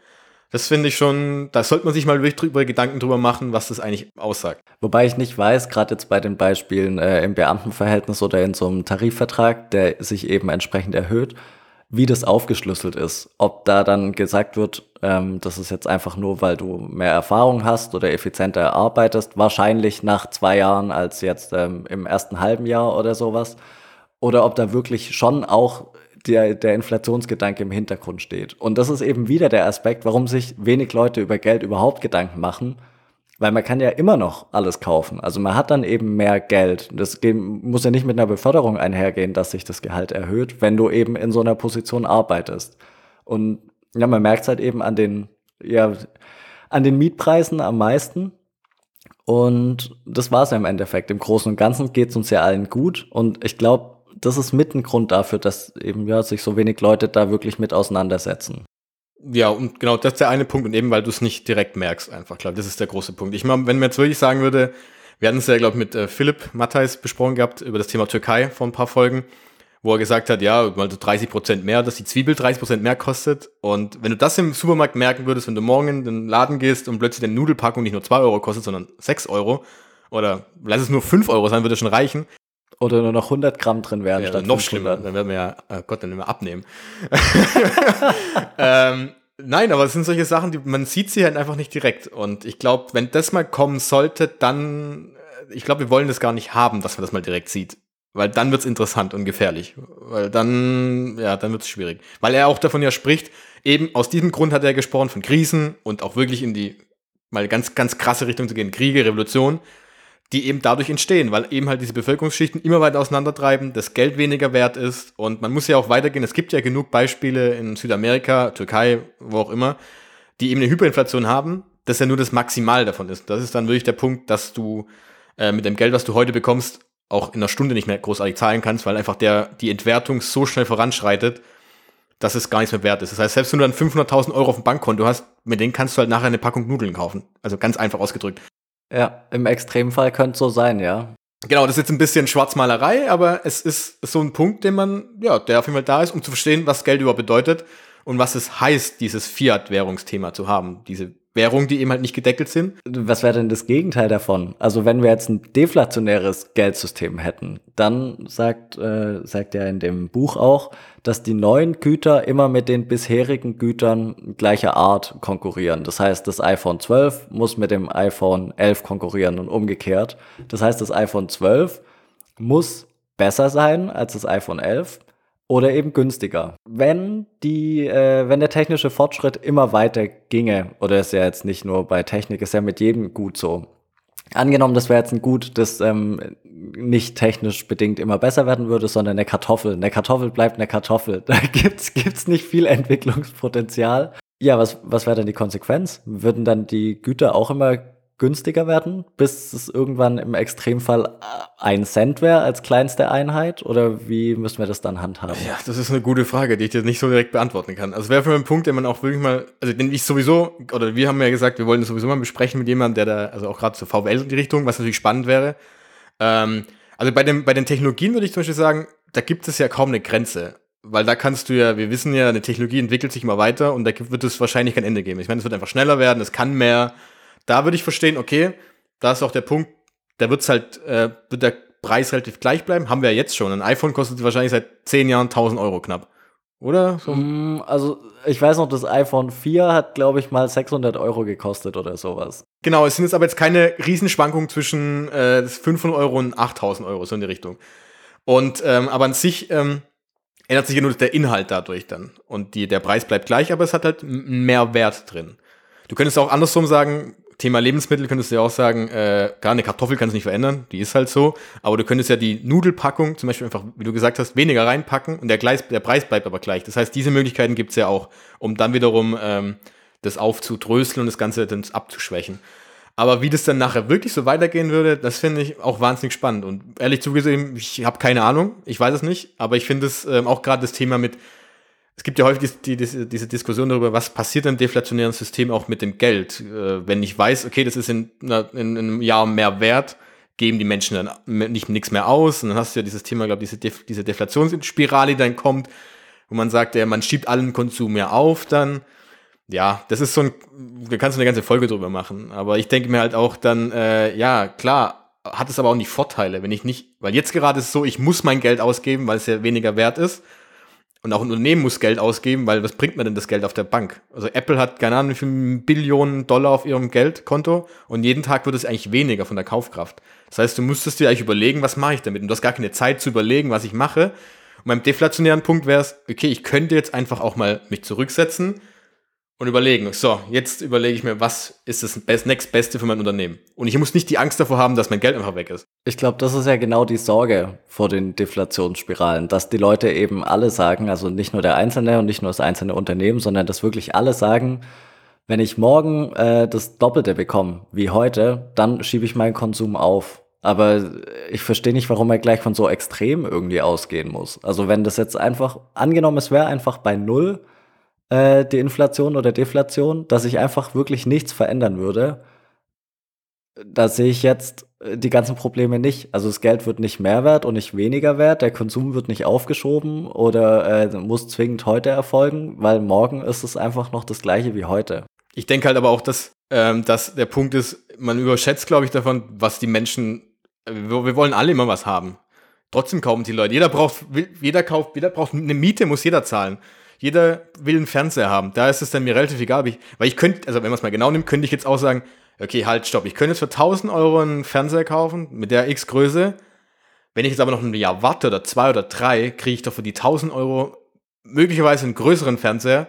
Das finde ich schon, da sollte man sich mal wirklich drüber Gedanken drüber machen, was das eigentlich aussagt. Wobei ich nicht weiß, gerade jetzt bei den Beispielen äh, im Beamtenverhältnis oder in so einem Tarifvertrag, der sich eben entsprechend erhöht, wie das aufgeschlüsselt ist. Ob da dann gesagt wird, ähm, das ist jetzt einfach nur, weil du mehr Erfahrung hast oder effizienter arbeitest, wahrscheinlich nach zwei Jahren als jetzt ähm, im ersten halben Jahr oder sowas. Oder ob da wirklich schon auch der, der Inflationsgedanke im Hintergrund steht. Und das ist eben wieder der Aspekt, warum sich wenig Leute über Geld überhaupt Gedanken machen, weil man kann ja immer noch alles kaufen. Also man hat dann eben mehr Geld. Das muss ja nicht mit einer Beförderung einhergehen, dass sich das Gehalt erhöht, wenn du eben in so einer Position arbeitest. Und ja, man merkt es halt eben an den, ja, an den Mietpreisen am meisten. Und das war es ja im Endeffekt. Im Großen und Ganzen geht es uns ja allen gut. Und ich glaube, das ist mit ein Grund dafür, dass eben ja sich so wenig Leute da wirklich mit auseinandersetzen. Ja, und genau, das ist der eine Punkt und eben, weil du es nicht direkt merkst, einfach klar, das ist der große Punkt. Ich meine, wenn man jetzt wirklich sagen würde, wir hatten es ja, glaube ich, mit äh, Philipp Matthijs besprochen gehabt über das Thema Türkei vor ein paar Folgen, wo er gesagt hat, ja, mal so 30 Prozent mehr, dass die Zwiebel 30 Prozent mehr kostet. Und wenn du das im Supermarkt merken würdest, wenn du morgen in den Laden gehst und plötzlich deine Nudelpackung nicht nur 2 Euro kostet, sondern 6 Euro, oder lass es nur 5 Euro sein, würde schon reichen, oder nur noch 100 Gramm drin wären ja, statt noch 500. schlimmer, dann werden wir ja, oh Gott, dann werden wir abnehmen. ähm, nein, aber es sind solche Sachen, die man sieht sie halt einfach nicht direkt. Und ich glaube, wenn das mal kommen sollte, dann, äh, ich glaube, wir wollen das gar nicht haben, dass man das mal direkt sieht. Weil dann wird's interessant und gefährlich. Weil dann, ja, dann wird's schwierig. Weil er auch davon ja spricht, eben aus diesem Grund hat er gesprochen von Krisen und auch wirklich in die mal ganz, ganz krasse Richtung zu gehen, Kriege, Revolution die eben dadurch entstehen, weil eben halt diese Bevölkerungsschichten immer weiter auseinandertreiben, das Geld weniger wert ist und man muss ja auch weitergehen. Es gibt ja genug Beispiele in Südamerika, Türkei, wo auch immer, die eben eine Hyperinflation haben, dass ja nur das Maximal davon ist. Das ist dann wirklich der Punkt, dass du äh, mit dem Geld, was du heute bekommst, auch in einer Stunde nicht mehr großartig zahlen kannst, weil einfach der, die Entwertung so schnell voranschreitet, dass es gar nichts mehr wert ist. Das heißt, selbst wenn du dann 500.000 Euro auf dem Bankkonto hast, mit denen kannst du halt nachher eine Packung Nudeln kaufen. Also ganz einfach ausgedrückt. Ja, im Extremfall könnte so sein, ja. Genau, das ist jetzt ein bisschen Schwarzmalerei, aber es ist so ein Punkt, den man, ja, der auf jeden Fall da ist, um zu verstehen, was Geld überhaupt bedeutet und was es heißt, dieses Fiat-Währungsthema zu haben. Diese Währungen, die eben halt nicht gedeckelt sind. Was wäre denn das Gegenteil davon? Also wenn wir jetzt ein deflationäres Geldsystem hätten, dann sagt, äh, sagt er in dem Buch auch, dass die neuen Güter immer mit den bisherigen Gütern gleicher Art konkurrieren. Das heißt, das iPhone 12 muss mit dem iPhone 11 konkurrieren und umgekehrt. Das heißt, das iPhone 12 muss besser sein als das iPhone 11 oder eben günstiger. Wenn die, äh, wenn der technische Fortschritt immer weiter ginge, oder ist ja jetzt nicht nur bei Technik, ist ja mit jedem Gut so. Angenommen, das wäre jetzt ein Gut, das ähm, nicht technisch bedingt immer besser werden würde, sondern eine Kartoffel. Eine Kartoffel bleibt eine Kartoffel. Da gibt's gibt's nicht viel Entwicklungspotenzial. Ja, was, was wäre dann die Konsequenz? Würden dann die Güter auch immer günstiger werden, bis es irgendwann im Extremfall äh, ein Cent wäre als kleinste Einheit? Oder wie müssen wir das dann handhaben? Ja, das ist eine gute Frage, die ich dir nicht so direkt beantworten kann. Also wäre für einen Punkt, den man auch wirklich mal, also den ich sowieso, oder wir haben ja gesagt, wir wollen das sowieso mal besprechen mit jemandem, der da, also auch gerade zur VWL in die Richtung, was natürlich spannend wäre. Ähm, also bei, dem, bei den Technologien würde ich zum Beispiel sagen, da gibt es ja kaum eine Grenze. Weil da kannst du ja, wir wissen ja, eine Technologie entwickelt sich immer weiter und da wird es wahrscheinlich kein Ende geben. Ich meine, es wird einfach schneller werden, es kann mehr, da würde ich verstehen, okay, da ist auch der Punkt, da wird's halt, äh, wird der Preis relativ gleich bleiben. Haben wir ja jetzt schon. Ein iPhone kostet wahrscheinlich seit zehn Jahren 1000 Euro knapp. Oder? So. Mm, also, ich weiß noch, das iPhone 4 hat, glaube ich, mal 600 Euro gekostet oder sowas. Genau, es sind jetzt aber jetzt keine Riesenschwankungen zwischen äh, 500 Euro und 8000 Euro, so in die Richtung. Und, ähm, aber an sich ähm, ändert sich ja nur der Inhalt dadurch dann. Und die, der Preis bleibt gleich, aber es hat halt mehr Wert drin. Du könntest auch andersrum sagen, Thema Lebensmittel könntest du ja auch sagen, äh, klar, eine Kartoffel kannst du nicht verändern, die ist halt so, aber du könntest ja die Nudelpackung zum Beispiel einfach, wie du gesagt hast, weniger reinpacken und der, Gleis, der Preis bleibt aber gleich. Das heißt, diese Möglichkeiten gibt's ja auch, um dann wiederum ähm, das aufzudröseln und das Ganze dann abzuschwächen. Aber wie das dann nachher wirklich so weitergehen würde, das finde ich auch wahnsinnig spannend. Und ehrlich zugesehen, ich habe keine Ahnung, ich weiß es nicht, aber ich finde es ähm, auch gerade das Thema mit es gibt ja häufig die, die, diese Diskussion darüber, was passiert im deflationären System auch mit dem Geld. Äh, wenn ich weiß, okay, das ist in, in, in, einem Jahr mehr wert, geben die Menschen dann nicht nichts mehr aus. Und dann hast du ja dieses Thema, glaube ich, diese, Def diese Deflationsspirale, die dann kommt, wo man sagt, ja, man schiebt allen Konsum mehr auf dann. ja, das ist so ein, da kannst du eine ganze Folge drüber machen. Aber ich denke mir halt auch dann, äh, ja, klar, hat es aber auch nicht Vorteile, wenn ich nicht, weil jetzt gerade ist es so, ich muss mein Geld ausgeben, weil es ja weniger wert ist. Und auch ein Unternehmen muss Geld ausgeben, weil was bringt mir denn das Geld auf der Bank? Also Apple hat keine Ahnung wie viele Billionen Dollar auf ihrem Geldkonto und jeden Tag wird es eigentlich weniger von der Kaufkraft. Das heißt, du müsstest dir eigentlich überlegen, was mache ich damit? Und du hast gar keine Zeit zu überlegen, was ich mache. Und beim deflationären Punkt wäre es, okay, ich könnte jetzt einfach auch mal mich zurücksetzen, und überlegen, so, jetzt überlege ich mir, was ist das best, next Beste für mein Unternehmen? Und ich muss nicht die Angst davor haben, dass mein Geld einfach weg ist. Ich glaube, das ist ja genau die Sorge vor den Deflationsspiralen, dass die Leute eben alle sagen, also nicht nur der Einzelne und nicht nur das einzelne Unternehmen, sondern dass wirklich alle sagen, wenn ich morgen äh, das Doppelte bekomme wie heute, dann schiebe ich meinen Konsum auf. Aber ich verstehe nicht, warum er gleich von so extrem irgendwie ausgehen muss. Also wenn das jetzt einfach, angenommen, es wäre einfach bei Null, äh, die Inflation oder Deflation, dass sich einfach wirklich nichts verändern würde, da sehe ich jetzt äh, die ganzen Probleme nicht. Also das Geld wird nicht mehr wert und nicht weniger wert, der Konsum wird nicht aufgeschoben oder äh, muss zwingend heute erfolgen, weil morgen ist es einfach noch das gleiche wie heute. Ich denke halt aber auch, dass, ähm, dass der Punkt ist, man überschätzt, glaube ich, davon, was die Menschen, äh, wir, wir wollen alle immer was haben. Trotzdem kaufen die Leute. Jeder braucht, jeder kauft, jeder braucht eine Miete, muss jeder zahlen. Jeder will einen Fernseher haben. Da ist es dann mir relativ egal, ich, weil ich könnte, also wenn man es mal genau nimmt, könnte ich jetzt auch sagen, okay, halt, stopp, ich könnte jetzt für 1000 Euro einen Fernseher kaufen mit der X-Größe. Wenn ich jetzt aber noch ein Jahr warte oder zwei oder drei, kriege ich doch für die 1000 Euro möglicherweise einen größeren Fernseher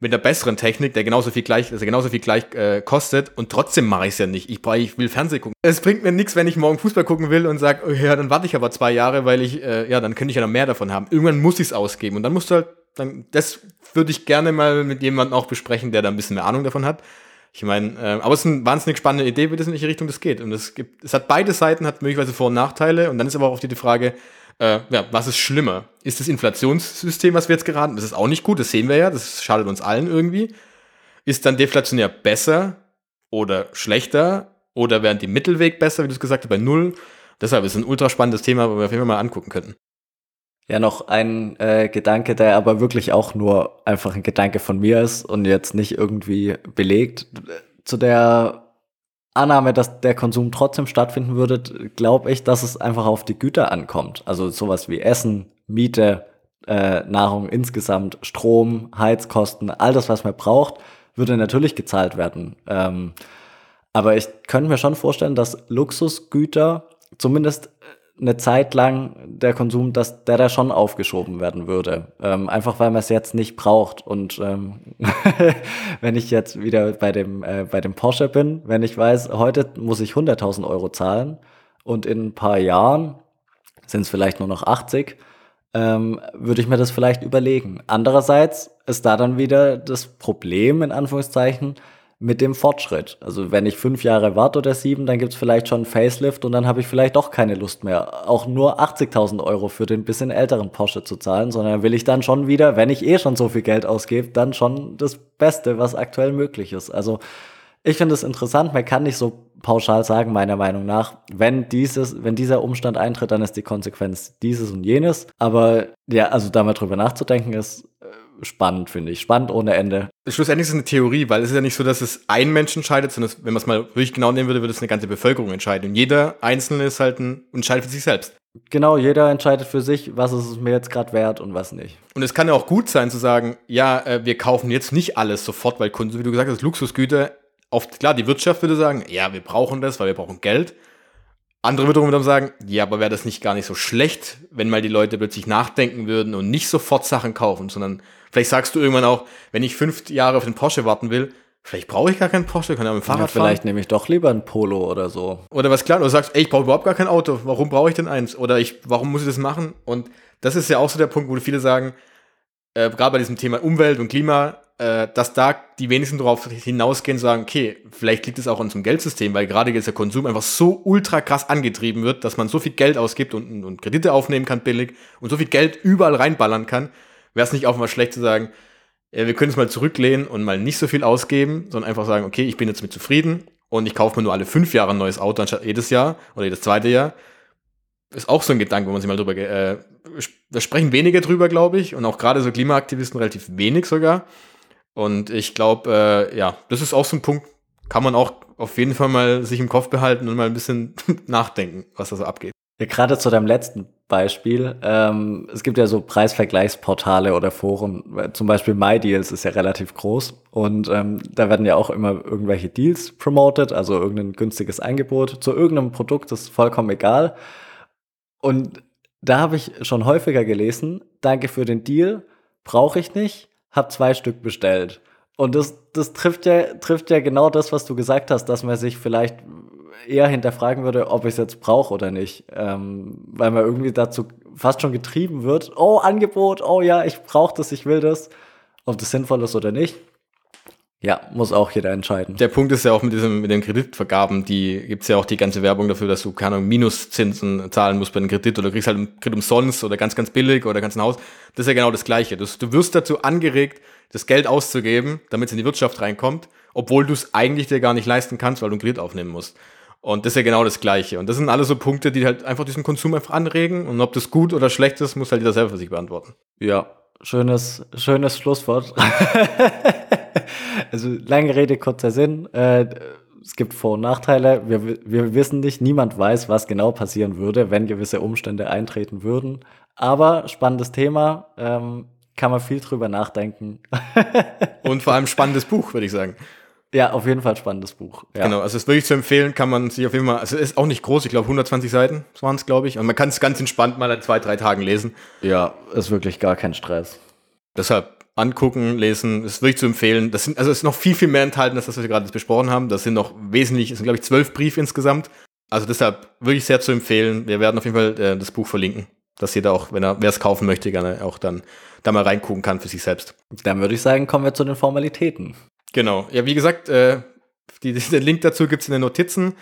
mit einer besseren Technik, der genauso viel gleich, also genauso viel gleich äh, kostet und trotzdem mache ich es ja nicht. Ich, ich will Fernsehen gucken. Es bringt mir nichts, wenn ich morgen Fußball gucken will und sage, oh, ja, dann warte ich aber zwei Jahre, weil ich, äh, ja, dann könnte ich ja noch mehr davon haben. Irgendwann muss ich es ausgeben und dann musst du halt dann, das würde ich gerne mal mit jemandem auch besprechen, der da ein bisschen mehr Ahnung davon hat. Ich meine, äh, aber es ist eine wahnsinnig spannende Idee, wie das in welche Richtung das geht. Und es gibt, es hat beide Seiten, hat möglicherweise Vor- und Nachteile. Und dann ist aber auch die Frage, äh, ja, was ist schlimmer? Ist das Inflationssystem, was wir jetzt geraten? Das ist auch nicht gut, das sehen wir ja, das schadet uns allen irgendwie. Ist dann deflationär besser oder schlechter? Oder wären die Mittelweg besser, wie du es gesagt hast, bei null? Deshalb ist es ein ultra spannendes Thema, wo wir auf jeden Fall mal angucken könnten. Ja, noch ein äh, Gedanke, der aber wirklich auch nur einfach ein Gedanke von mir ist und jetzt nicht irgendwie belegt. Zu der Annahme, dass der Konsum trotzdem stattfinden würde, glaube ich, dass es einfach auf die Güter ankommt. Also sowas wie Essen, Miete, äh, Nahrung insgesamt, Strom, Heizkosten, all das, was man braucht, würde natürlich gezahlt werden. Ähm, aber ich könnte mir schon vorstellen, dass Luxusgüter zumindest eine Zeit lang der Konsum, dass der da schon aufgeschoben werden würde. Ähm, einfach weil man es jetzt nicht braucht. Und ähm, wenn ich jetzt wieder bei dem, äh, bei dem Porsche bin, wenn ich weiß, heute muss ich 100.000 Euro zahlen und in ein paar Jahren sind es vielleicht nur noch 80, ähm, würde ich mir das vielleicht überlegen. Andererseits ist da dann wieder das Problem, in Anführungszeichen, mit dem Fortschritt. Also wenn ich fünf Jahre warte oder sieben, dann gibt's vielleicht schon Facelift und dann habe ich vielleicht doch keine Lust mehr, auch nur 80.000 Euro für den bisschen älteren Porsche zu zahlen, sondern will ich dann schon wieder, wenn ich eh schon so viel Geld ausgebe, dann schon das Beste, was aktuell möglich ist. Also ich finde es interessant, man kann nicht so pauschal sagen, meiner Meinung nach, wenn dieses, wenn dieser Umstand eintritt, dann ist die Konsequenz dieses und jenes. Aber ja, also da mal drüber nachzudenken ist spannend, finde ich. Spannend ohne Ende. Schlussendlich ist es eine Theorie, weil es ist ja nicht so, dass es ein Mensch entscheidet, sondern wenn man es mal wirklich genau nehmen würde, würde es eine ganze Bevölkerung entscheiden. Und jeder Einzelne ist halt ein, entscheidet für sich selbst. Genau, jeder entscheidet für sich, was ist es mir jetzt gerade wert und was nicht. Und es kann ja auch gut sein zu sagen, ja, äh, wir kaufen jetzt nicht alles sofort, weil Kunden, wie du gesagt hast, Luxusgüter, oft, klar, die Wirtschaft würde sagen, ja, wir brauchen das, weil wir brauchen Geld. Andere wiederum dann sagen, ja, aber wäre das nicht gar nicht so schlecht, wenn mal die Leute plötzlich nachdenken würden und nicht sofort Sachen kaufen, sondern vielleicht sagst du irgendwann auch, wenn ich fünf Jahre auf den Porsche warten will, vielleicht brauche ich gar keinen Porsche, kann ja mit dem Fahrrad ja, fahren. Vielleicht nehme ich doch lieber ein Polo oder so. Oder was klar, oder du sagst, ey, ich brauche überhaupt gar kein Auto, warum brauche ich denn eins? Oder ich, warum muss ich das machen? Und das ist ja auch so der Punkt, wo viele sagen, äh, gerade bei diesem Thema Umwelt und Klima, äh, dass da die wenigsten darauf hinausgehen und sagen, okay, vielleicht liegt es auch an unserem Geldsystem, weil gerade jetzt der Konsum einfach so ultra krass angetrieben wird, dass man so viel Geld ausgibt und, und Kredite aufnehmen kann billig und so viel Geld überall reinballern kann, wäre es nicht auch mal schlecht zu sagen, äh, wir können es mal zurücklehnen und mal nicht so viel ausgeben, sondern einfach sagen, okay, ich bin jetzt mit zufrieden und ich kaufe mir nur alle fünf Jahre ein neues Auto anstatt jedes Jahr oder jedes zweite Jahr. Ist auch so ein Gedanke, wo man sich mal drüber, äh, da sprechen wenige drüber, glaube ich, und auch gerade so Klimaaktivisten relativ wenig sogar. Und ich glaube, äh, ja, das ist auch so ein Punkt, kann man auch auf jeden Fall mal sich im Kopf behalten und mal ein bisschen nachdenken, was da so abgeht. Ja, gerade zu deinem letzten Beispiel. Ähm, es gibt ja so Preisvergleichsportale oder Foren. Zum Beispiel MyDeals ist ja relativ groß. Und ähm, da werden ja auch immer irgendwelche Deals promoted, also irgendein günstiges Angebot zu irgendeinem Produkt, das ist vollkommen egal. Und da habe ich schon häufiger gelesen, danke für den Deal, brauche ich nicht, habe zwei Stück bestellt. Und das, das trifft, ja, trifft ja genau das, was du gesagt hast, dass man sich vielleicht eher hinterfragen würde, ob ich es jetzt brauche oder nicht. Ähm, weil man irgendwie dazu fast schon getrieben wird, oh, Angebot, oh ja, ich brauche das, ich will das. Ob das sinnvoll ist oder nicht, ja, muss auch jeder entscheiden. Der Punkt ist ja auch mit diesem, mit den Kreditvergaben, die gibt's ja auch die ganze Werbung dafür, dass du, keine Minuszinsen zahlen musst bei einem Kredit oder kriegst halt einen Kredit umsonst oder ganz, ganz billig oder ganz ein Haus. Das ist ja genau das Gleiche. Du, du wirst dazu angeregt, das Geld auszugeben, damit es in die Wirtschaft reinkommt, obwohl du es eigentlich dir gar nicht leisten kannst, weil du einen Kredit aufnehmen musst. Und das ist ja genau das Gleiche. Und das sind alles so Punkte, die halt einfach diesen Konsum einfach anregen. Und ob das gut oder schlecht ist, muss halt jeder selber für sich beantworten. Ja, schönes, schönes Schlusswort. also lange Rede, kurzer Sinn. Äh, es gibt Vor- und Nachteile. Wir, wir wissen nicht, niemand weiß, was genau passieren würde, wenn gewisse Umstände eintreten würden. Aber spannendes Thema. Ähm, kann man viel drüber nachdenken. und vor allem spannendes Buch, würde ich sagen. Ja, auf jeden Fall spannendes Buch. Ja. Genau, also es ist wirklich zu empfehlen, kann man sich auf jeden Fall, also es ist auch nicht groß, ich glaube 120 Seiten waren es, glaube ich. Und man kann es ganz entspannt mal in zwei, drei Tagen lesen. Ja, ist wirklich gar kein Stress. Deshalb angucken, lesen, ist wirklich zu empfehlen. Das sind, also es ist noch viel, viel mehr enthalten, als das, was wir gerade besprochen haben. Das sind noch wesentlich, es sind, glaube ich, zwölf Briefe insgesamt. Also deshalb wirklich sehr zu empfehlen. Wir werden auf jeden Fall äh, das Buch verlinken, dass jeder auch, wenn er, wer es kaufen möchte, gerne auch dann da mal reingucken kann für sich selbst. Dann würde ich sagen, kommen wir zu den Formalitäten. Genau. Ja, wie gesagt, äh, die, den Link dazu gibt's in den Notizen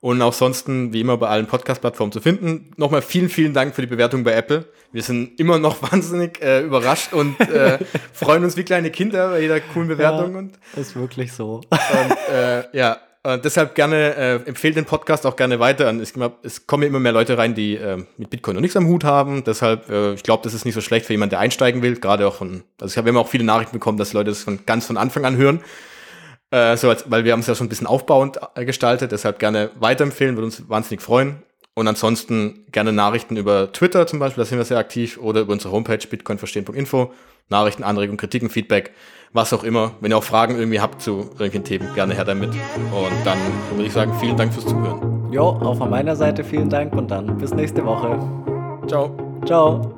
und auch sonst wie immer bei allen Podcast-Plattformen zu finden. Nochmal vielen, vielen Dank für die Bewertung bei Apple. Wir sind immer noch wahnsinnig äh, überrascht und äh, freuen uns wie kleine Kinder bei jeder coolen Bewertung. Ja, und, ist wirklich so. Und äh, ja, und deshalb gerne, äh, empfehlt den Podcast auch gerne weiter. Es, es kommen immer mehr Leute rein, die äh, mit Bitcoin noch nichts am Hut haben. Deshalb, äh, ich glaube, das ist nicht so schlecht für jemanden, der einsteigen will. Gerade auch von, also ich habe immer auch viele Nachrichten bekommen, dass Leute das von ganz von Anfang an hören. Äh, so als, weil wir haben es ja schon ein bisschen aufbauend äh, gestaltet. Deshalb gerne weiterempfehlen, würde uns wahnsinnig freuen. Und ansonsten gerne Nachrichten über Twitter zum Beispiel, da sind wir sehr aktiv, oder über unsere Homepage bitcoinverstehen.info. Nachrichten, Anregungen, Kritiken, Feedback was auch immer. Wenn ihr auch Fragen irgendwie habt zu irgendwelchen Themen, gerne her damit. Und dann würde ich sagen, vielen Dank fürs Zuhören. Jo, auch von meiner Seite vielen Dank und dann bis nächste Woche. Ciao. Ciao.